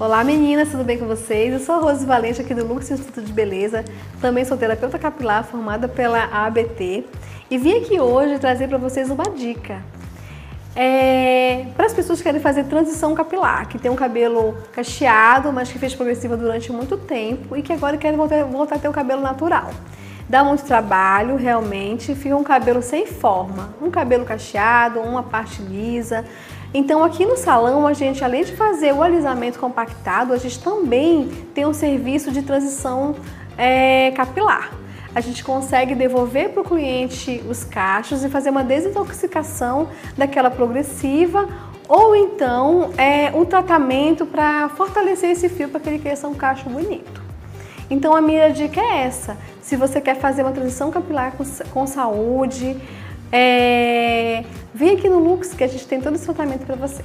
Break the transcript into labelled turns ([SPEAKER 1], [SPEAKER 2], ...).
[SPEAKER 1] Olá meninas, tudo bem com vocês? Eu sou a Rose Valente aqui do Lux Instituto de Beleza, também sou terapeuta capilar formada pela ABT e vim aqui hoje trazer para vocês uma dica. É, para as pessoas que querem fazer transição capilar, que tem um cabelo cacheado, mas que fez progressiva durante muito tempo e que agora querem voltar, voltar a ter o cabelo natural. Dá muito trabalho, realmente, fica um cabelo sem forma, um cabelo cacheado, uma parte lisa, então aqui no salão a gente, além de fazer o alisamento compactado, a gente também tem um serviço de transição é, capilar. A gente consegue devolver para o cliente os cachos e fazer uma desintoxicação daquela progressiva ou então é, um tratamento para fortalecer esse fio para que ele cresça um cacho bonito. Então a minha dica é essa: se você quer fazer uma transição capilar com, com saúde, é, vem aqui no Lux que a gente tem todo esse tratamento para você.